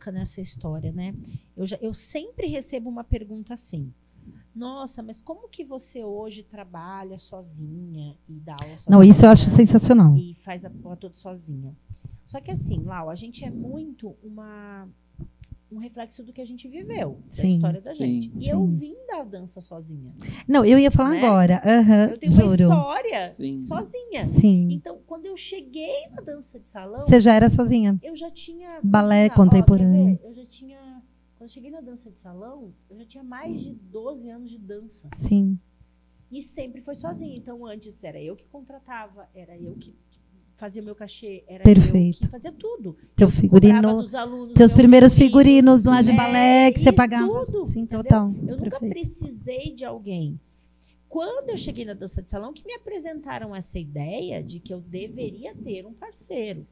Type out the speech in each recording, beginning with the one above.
louca nessa história, né? Eu, já, eu sempre recebo uma pergunta assim. Nossa, mas como que você hoje trabalha sozinha e dá aula sozinha? Não, isso eu acho sensacional. E faz a porra toda sozinha. Só que assim, Lau, a gente é muito uma um reflexo do que a gente viveu, da Sim, história da sim, gente. E sim. eu vim da dança sozinha. Não, eu ia falar Né? agora. Aham, Eu tenho uma juro. história Sim. sozinha. Sim. Então, quando eu cheguei na dança de salão, Você já era sozinha. eu já tinha. Balé ó, contemporâneo. ver? eu já tinha. Quando eu cheguei na dança de salão, eu já tinha mais de 12 anos de dança. Sim. E sempre foi sozinha. Então, antes era eu que contratava, era eu que fazia o meu cachê, era eu Perfeito. fazia tudo. Teu Cobrava figurino. alunos, meu primeiros figurino. figurinos lá de É, balé que você pagava. tudo, Sim, entendeu? total. Eu nunca Perfeito. precisei de alguém. Quando eu cheguei na dança de salão, que me apresentaram essa ideia de que eu deveria ter um parceiro.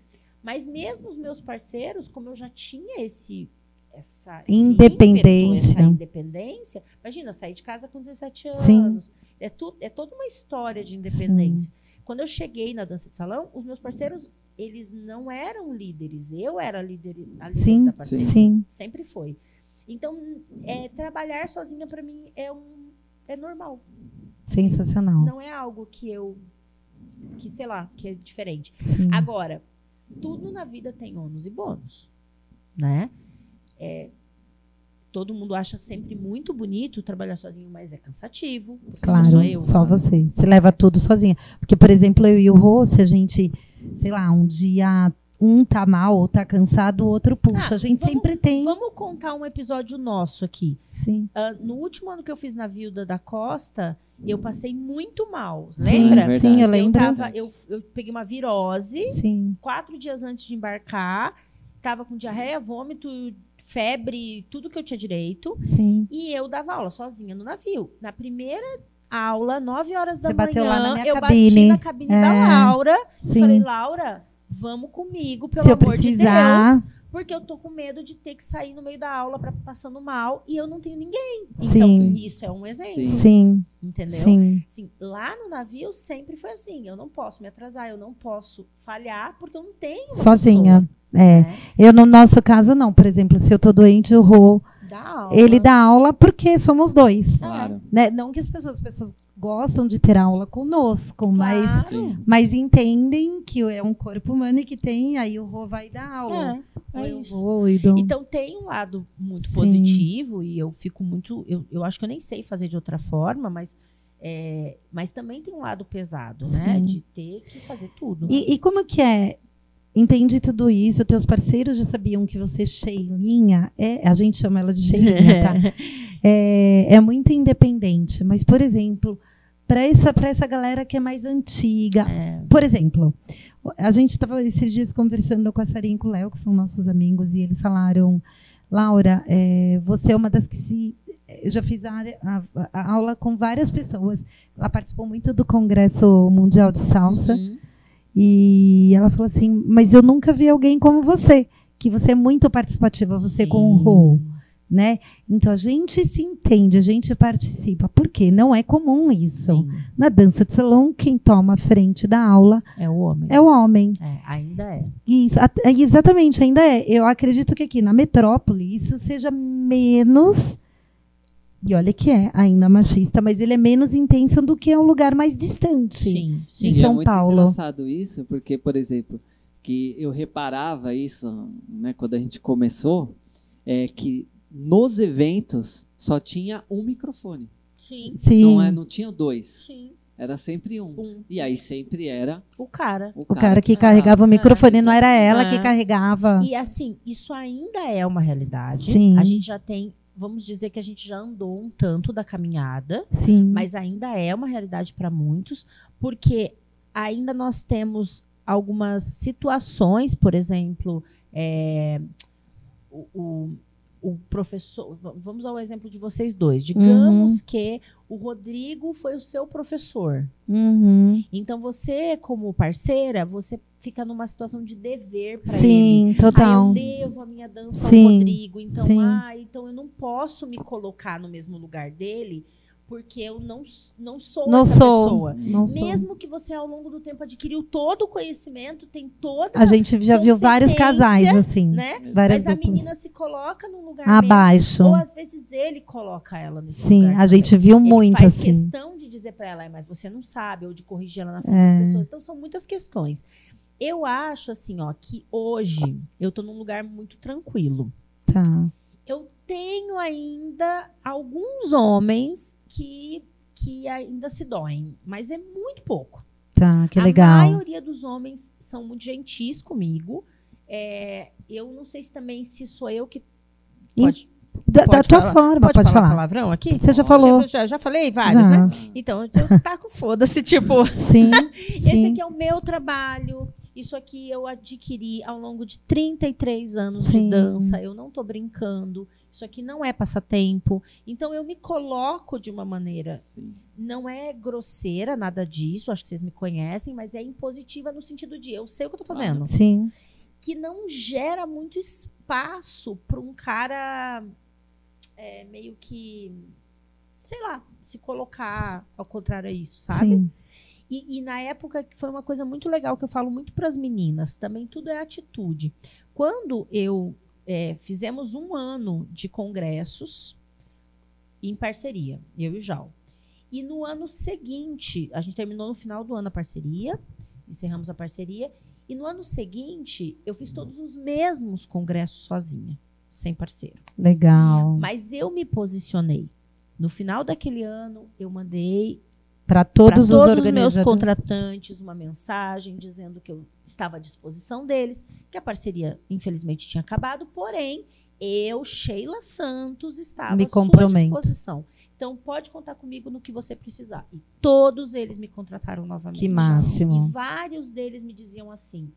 Mas mesmo os meus parceiros, como eu já tinha esse essa Independência. ímpeto, independência, imagina sair de casa com 17 anos. Sim. É tudo é toda uma história de independência. Quando eu cheguei na dança de salão, os meus parceiros, eles não eram líderes, eu era líder, a líder Sim, da parceria. sim. Sempre foi. Então, é, trabalhar sozinha para mim é um é normal. Sensacional. Não é algo que eu que sei lá, que é diferente. Sim. Agora, tudo na vida tem ônus e bônus, né? É, todo mundo acha sempre muito bonito trabalhar sozinho, mas é cansativo. porque Claro, sou só eu. só você. Você leva tudo sozinha. Porque, por exemplo, eu e o Rô, se a gente, sei lá, um dia um tá mal ou tá cansado, o outro puxa. Ah, a gente vamos- sempre tem. Vamos contar um episódio nosso aqui. Sim. Ah, no último ano que eu fiz na Vilda da Costa, eu passei muito mal. Sim, Lembra? Verdade. Sim, eu Eu, lembro. tava, eu, eu peguei uma virose Sim. quatro dias antes de embarcar. Tava com diarreia, vômito, febre, tudo que eu tinha direito. Sim. E eu dava aula sozinha no navio. Na primeira aula, 9 horas da Você manhã, bateu lá na minha eu cabine. bati na cabine da É. Laura. Sim. Falei, Laura, vamos comigo, pelo Se eu amor precisar. de Deus. Porque eu tô com medo de ter que sair no meio da aula pra, passando mal e eu não tenho ninguém. Então, Sim. isso é um exemplo. Sim. Sim. Entendeu? Sim. Assim, lá no navio sempre foi assim. Eu não posso me atrasar, eu não posso falhar, porque eu não tenho. Sozinha. pessoa, É. né? Eu, no nosso caso, não. Por exemplo, se eu tô doente, o Rô, Dá aula. ele dá aula porque somos dois. Claro. Né? Não que as pessoas, as pessoas gostam de ter aula conosco, mas, Claro. Sim. mas entendem que é um corpo humano e que tem, aí o Rô vai dar aula. É, Ou é eu vou e dou- Então tem um lado muito Sim. positivo e eu fico muito. Eu, eu acho que eu nem sei fazer de outra forma, mas, é, mas também tem um lado pesado, né? Sim. De ter que fazer tudo. E, e como que é? Entende tudo isso? Teus parceiros já sabiam que você, Sheilinha, é, a gente chama ela de Sheilinha, tá? É, é muito independente. Mas, por exemplo, para essa, pra essa galera que é mais antiga, É, Por exemplo, a gente estava esses dias conversando com a Sarinha e com o Léo, que são nossos amigos, e eles falaram, Laura, é, você é uma das que se. Eu já fiz a, a- a aula com várias pessoas. Ela participou muito do Congresso Mundial de Salsa. uhum. E ela falou assim: Mas eu nunca vi alguém como você, que você é muito participativa, você com o Rô né? Então a gente se entende, a gente participa, porque não é comum isso. Sim, Na dança de salão, quem toma a frente da aula é o homem. é o homem. É, ainda é. Isso, at- exatamente, ainda é. Eu acredito que aqui na metrópole isso seja menos. E olha que é ainda machista, mas ele é menos intenso do que um lugar mais distante. Sim, De sim. E São é muito Paulo. engraçado isso, porque, por exemplo, que eu reparava isso, né, quando a gente começou, é que nos eventos só tinha um microfone. Sim. Sim. Não, é, não tinha dois. Sim. Era sempre um. Um. E aí sempre era O cara. o, O cara que carregava o microfone, não era ela É. que carregava. E assim, isso ainda é uma realidade. Sim. A gente já tem, vamos dizer que a gente já andou um tanto da caminhada, Sim. mas ainda é uma realidade para muitos, porque ainda nós temos algumas situações, por exemplo, é, o, o- o professor. Vamos ao exemplo de vocês dois. Digamos que o Rodrigo foi o seu professor. Uhum. Então você, como parceira, você fica numa situação de dever para ele. Sim, Ah, total. eu devo a minha dança Sim, ao Rodrigo. Então, sim. ah, então eu não posso me colocar no mesmo lugar dele, porque eu não, não sou Não essa sou. pessoa. Não sou. Mesmo que você ao longo do tempo adquiriu todo o conhecimento, tem toda, A gente já viu vários casais assim. né? Várias Mas a duplas. menina se coloca num lugar Abaixo. ou às vezes ele coloca ela nesse Sim, lugar. a gente também. viu Ele muito faz assim. questão de dizer pra ela, "É, mas você não sabe, ou de corrigir ela na frente É. das pessoas. Então são muitas questões. Eu acho assim, ó, que hoje eu tô num lugar muito tranquilo. Tá. Eu tenho ainda alguns homens que que ainda se doem, mas é muito pouco. Tá, que A legal. maioria dos homens são muito gentis comigo. É, eu não sei se também se sou eu que pode, Da, da pode tua falar- forma, pode, pode, falar, falar. palavrão aqui? Você já falou. Já, já falei vários, Já. né? Então, eu taco foda-se, tipo, Sim, esse sim. aqui é o meu trabalho. Isso aqui eu adquiri ao longo de 33 anos Sim. de dança. Eu não tô brincando. Isso aqui não é passatempo. Então eu me coloco de uma maneira Sim. não é grosseira, nada disso, acho que vocês me conhecem, mas é impositiva no sentido de eu sei o que eu tô fazendo. Sim. Que não gera muito espaço para um cara é, meio que, sei lá, se colocar ao contrário a isso, sabe? Sim. E, e na época que foi uma coisa muito legal que eu falo muito para as meninas, também tudo é atitude. Quando eu é, fizemos um ano de congressos em parceria, eu e o Jal. E no ano seguinte, a gente terminou no final do ano a parceria, encerramos a parceria, e no ano seguinte eu fiz todos os mesmos congressos sozinha, sem parceiro. Legal. Mas eu me posicionei. No final daquele ano, eu mandei Para todos, todos os os meus contratantes uma mensagem dizendo que eu estava à disposição deles, que a parceria infelizmente tinha acabado, porém eu, Sheila Santos, estava Me à sua disposição. Então pode contar comigo no que você precisar. E todos eles me contrataram novamente. Que máximo. E vários deles me diziam assim: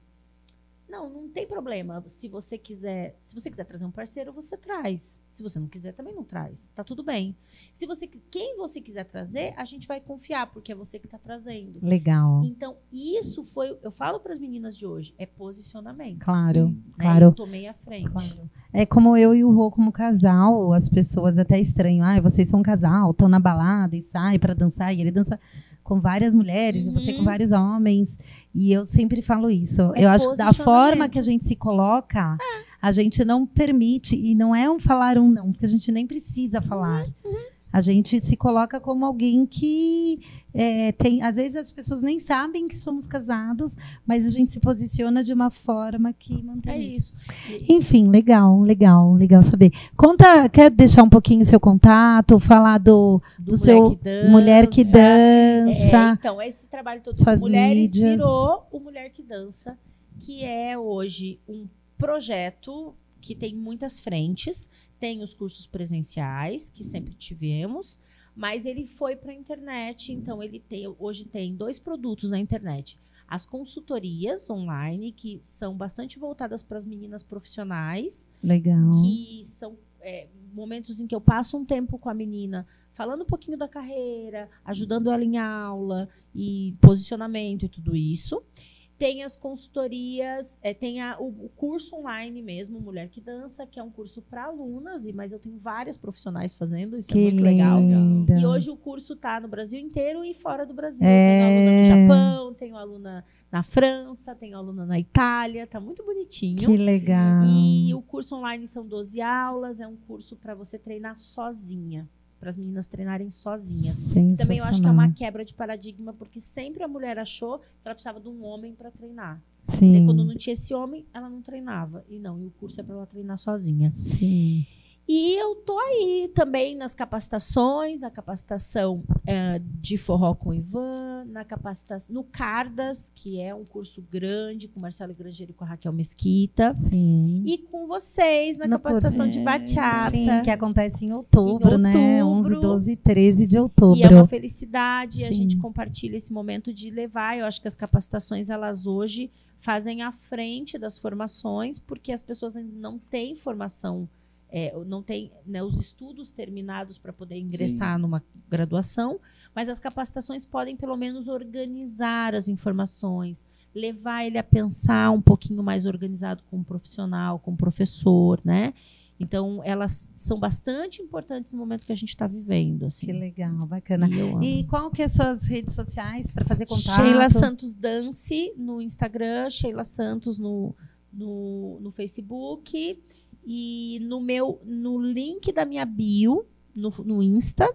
"Não, não tem problema. Se você quiser, se você quiser trazer um parceiro, você traz. Se você não quiser, também não traz. Tá tudo bem. Se você quem você quiser trazer, a gente vai confiar, porque é você que está trazendo. Legal. Então, isso foi, eu falo para as meninas de hoje, é posicionamento. Claro, né? claro. Eu tomei a frente. Claro. É como eu e o Rô como casal, as pessoas até estranham. Ah, vocês são um casal, estão na balada e sai pra dançar. E ele dança com várias mulheres e você Uhum. com vários homens. E eu sempre falo isso. É eu acho que da forma que a gente se coloca, a gente não permite. E não é um falar um não, porque a gente nem precisa falar. Uhum. A gente se coloca como alguém que é, tem. Às vezes as pessoas nem sabem que somos casados, mas a gente se posiciona de uma forma que mantém É isso. isso. Enfim, legal, legal, legal saber. Conta, quer deixar um pouquinho o seu contato, falar do, do, seu Mulher que Dança, É, então, esse trabalho todo Suas mulheres mídias. virou o Mulher que Dança, que é hoje um projeto que tem muitas frentes. Tem os cursos presenciais, que sempre tivemos, mas ele foi para a internet, então ele tem, hoje tem dois produtos na internet. As consultorias online, que são bastante voltadas para as meninas profissionais, legal. que são é, momentos em que eu passo um tempo com a menina falando um pouquinho da carreira, ajudando ela em aula e posicionamento e tudo isso. Tem as consultorias, é, tem a- o, o curso online mesmo, Mulher que Dança, que é um curso para alunas, e mas eu tenho várias profissionais fazendo, isso é Que muito legal. linda. E hoje o curso está no Brasil inteiro e fora do Brasil. É. Tenho aluna no Japão, tenho aluna na França, tenho aluna na Itália, tá muito bonitinho. Que legal. E o curso online são 12 aulas, é um curso para você treinar sozinha, para as meninas treinarem sozinhas. Também eu acho que é uma quebra de paradigma, porque sempre a mulher achou que ela precisava de um homem para treinar. Sim, Daí, quando não tinha esse homem, ela não treinava. E não, e o curso é para ela treinar sozinha. sim. E eu tô aí também nas capacitações, na capacitação eh, de forró com o Ivan, na capacitação no Cardas, que é um curso grande com Marcelo Grangeiro e com a Raquel Mesquita. Sim. E com vocês na No capacitação curso. de bachata. Sim, que acontece em outubro, Em né? outubro. 11, 12 e 13 de outubro. E é uma felicidade, a Sim. gente compartilha esse momento de levar. Eu acho que as capacitações, elas hoje fazem à frente das formações, porque as pessoas ainda não têm formação, é, não têm né, os estudos terminados para poder ingressar numa graduação, mas as capacitações podem, pelo menos, organizar as informações, levar ele a pensar um pouquinho mais organizado com o profissional, com o professor, né? Então, elas são bastante importantes no momento que a gente está vivendo. Assim. Que legal, bacana. E. E qual que é as suas redes sociais para fazer contato? Sheila Santos Dance no Instagram, Sheila Santos no, no, no Facebook e no meu no link da minha bio no, no Insta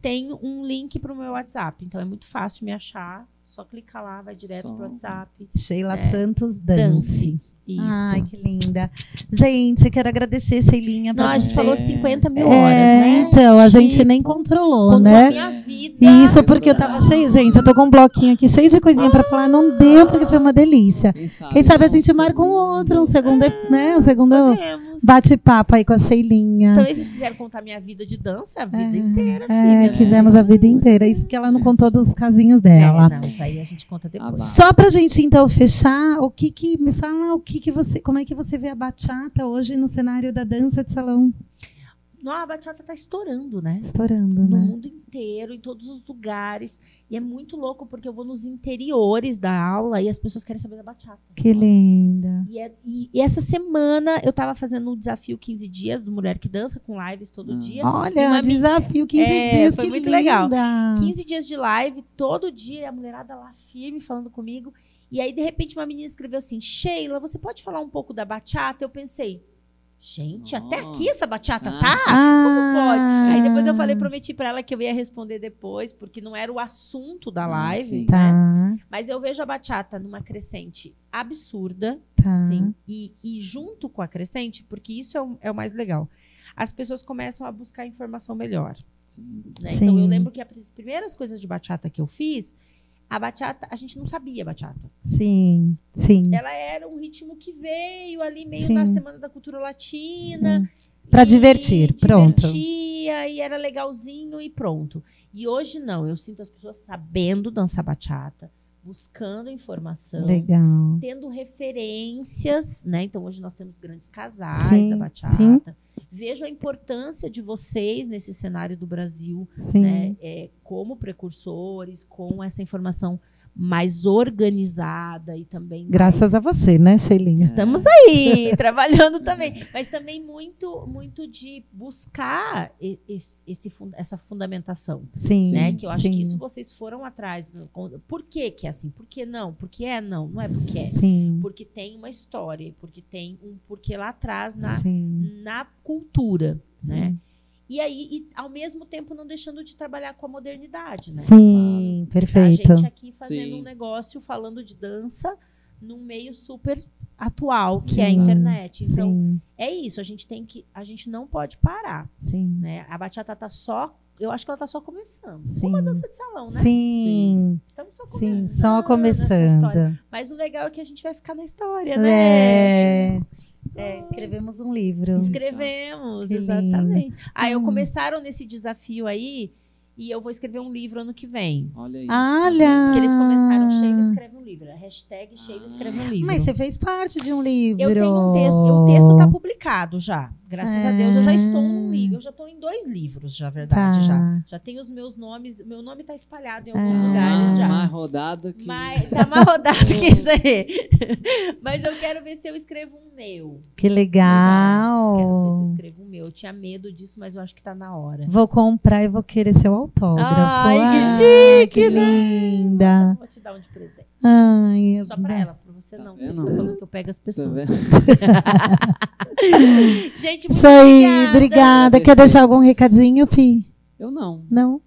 tem um link para o meu WhatsApp. Então é muito fácil me achar. Só clicar lá, vai direto Só. pro WhatsApp. Sheila É. Santos Dance. Dance. Isso. Ai, que linda. Gente, quero agradecer, Sheilinha. Não, a gente falou 50 mil É, horas, né? Então, a gente Tipo, nem controlou, contou né? a minha vida. Isso porque eu tava cheio, gente, eu tô com um bloquinho aqui cheio de coisinha pra falar, não deu porque foi uma delícia. Quem sabe, Quem sabe a gente marca um outro, um segundo, né, um segundo Podemos. Bate-papo aí com a Sheilinha. Também, se vocês quiserem contar minha vida de dança, a vida É, inteira, É, filha. né? quisemos a vida inteira, isso porque ela não contou dos casinhos dela. É, não, isso aí a gente conta depois. Ah, vá. Só pra gente então fechar, o que que me fala, o que que você, como é que você vê a bachata hoje no cenário da dança de salão Não, a bachata tá estourando, né? estourando, No né? mundo inteiro, em todos os lugares. E é muito louco porque eu vou nos interiores da aula e as pessoas querem saber da bachata. Que linda. E, é- e- e essa semana eu tava fazendo o desafio 15 dias do Mulher que Dança com lives todo Ah. dia. Olha, desafio 15 É, dias, foi que muito linda. legal. 15 dias de live, todo dia, a mulherada lá firme falando comigo. E aí, de repente, uma menina escreveu assim: Sheila, você pode falar um pouco da bachata? Eu pensei, gente, até Nossa. aqui essa bachata Ah. tá? Como pode? Ah. Aí depois eu falei, prometi pra ela que eu ia responder depois, porque não era o assunto da Ah, live, né? Tá, Mas eu vejo a bachata numa crescente absurda, tá. Sim. E, e junto com a crescente, porque isso é o, é o mais legal, as pessoas começam a buscar informação melhor. Sim. né? Sim. Então eu lembro que as primeiras coisas de bachata que eu fiz, a bachata, a gente não sabia bachata. Sim, sim. Ela era um ritmo que veio ali meio Sim. na Semana da Cultura Latina. Pra e divertir, pronto. Divertia, e era legalzinho e pronto. E hoje não, eu sinto as pessoas sabendo dançar bachata, buscando informação Legal. tendo referências, né? Então hoje nós temos grandes casais Sim, da bachata. sim. Vejo a importância de vocês nesse cenário do Brasil, né? É, como precursores, com essa informação mais organizada e também Graças a mais... você, né, Sheilinha? Estamos aí, trabalhando também. Mas também muito, muito de buscar esse, esse essa fundamentação Sim. né? Que eu acho sim. que isso vocês foram atrás. Por que que é assim? Por que não? Por que é não? Não é porque é. Sim. Porque tem uma história, porque tem um porquê lá atrás na, Sim. na cultura, né? Sim. E aí, e, ao mesmo tempo, não deixando de trabalhar com a modernidade, né? Sim, A perfeito. gente aqui fazendo Sim. um negócio, falando de dança, num meio super atual, que é a Sim. internet. Então, Sim, é isso, a gente tem que. A gente não pode parar, sim. né? A bachata tá só. Eu acho que ela tá só começando. Sim. Como a dança de salão, né? Sim, Estamos só sim, começando. só nessa história. começando. Mas o legal é que a gente vai ficar na história, né? É. É, escrevemos um livro. Escrevemos, Que lindo. exatamente. Aí eu Hum. começaram nesse desafio aí e eu vou escrever um livro ano que vem. Olha aí. Olha! Porque eles começaram, Sheila escreve um livro. A hashtag Sheila escreve um livro. Mas você fez parte de um livro. Eu tenho um texto, o texto tá publicado já. Graças a Deus eu já estou num Ah. livro. Eu já estou em dois livros, já, verdade, Tá. já. Já tenho os meus nomes, meu nome tá espalhado em alguns Ah. lugares já. mais rodado que. Mas tá mais rodado que isso aí. Mas eu quero ver se eu escrevo um meu. Que Quero ver se eu legal. escrevo um meu. Eu tinha medo disso, mas eu acho que tá na hora. Vou comprar e vou querer seu autógrafo. Ai, que Ah, chique, que né? linda. Vou te dar um de presente. Ai, Só pra ela, pra você Tá não. Você vendo? fica falando que eu pego as Tá pessoas. vendo? Gente, muito aí, obrigada. obrigada. Quer deixar algum recadinho, Pi? Eu não. Não?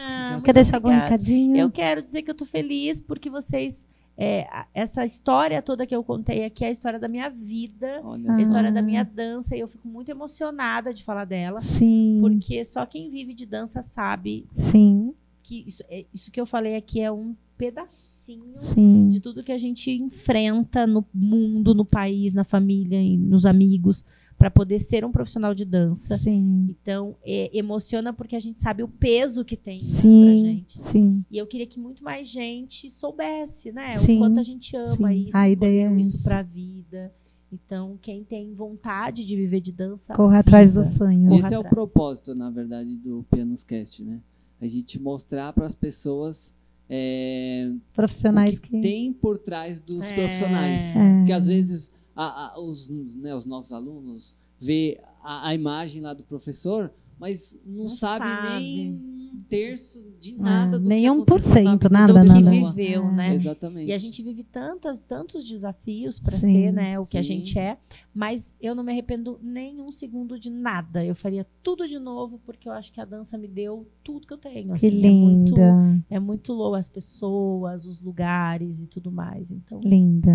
Ah, Quer deixar algum obrigada. recadinho? Eu quero dizer que eu tô feliz porque vocês. é, a- essa história toda que eu contei aqui é a história da minha vida, Olha a Ah. história da minha dança, e eu fico muito emocionada de falar dela, Sim, porque só quem vive de dança sabe sim, que isso, é- isso que eu falei aqui é um pedacinho sim. de tudo que a gente enfrenta no mundo, no país, na família e nos amigos, para poder ser um profissional de dança. Sim, Então, é, emociona porque a gente sabe o peso que tem isso pra sim, gente. sim. E eu queria que muito mais gente soubesse, né? Sim, o quanto a gente ama sim. isso, A ideia é isso pra vida. Então, quem tem vontade de viver de dança, Corra atrás viva. do sonho. Esse é o atrás. propósito, na verdade, do Pianos Cast, né? A gente mostrar para as pessoas é, o Profissionais que que. tem por trás dos É. profissionais. É. Porque às vezes a- a- os, né, os nossos alunos vê a, a imagem lá do professor, mas não, Não sabe, sabe. nem um terço de nada É, do nem que 1%, aconteceu na vida nada, da do que pessoa. viveu, É. né? Exatamente. E a gente vive tantas, tantos desafios para Sim. ser, né, o que a Sim. gente é, mas eu não me arrependo nem um segundo de nada. Eu faria tudo de novo porque eu acho que a dança me deu tudo que eu tenho. Que assim, é muito, linda, é muito louco as pessoas, os lugares e tudo mais. Então, linda.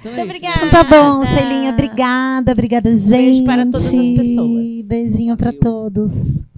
Então Muito é isso, obrigada. Então tá bom. Sheilinha, obrigada, obrigada, gente. beijo para todas as pessoas. Beijinho para todos.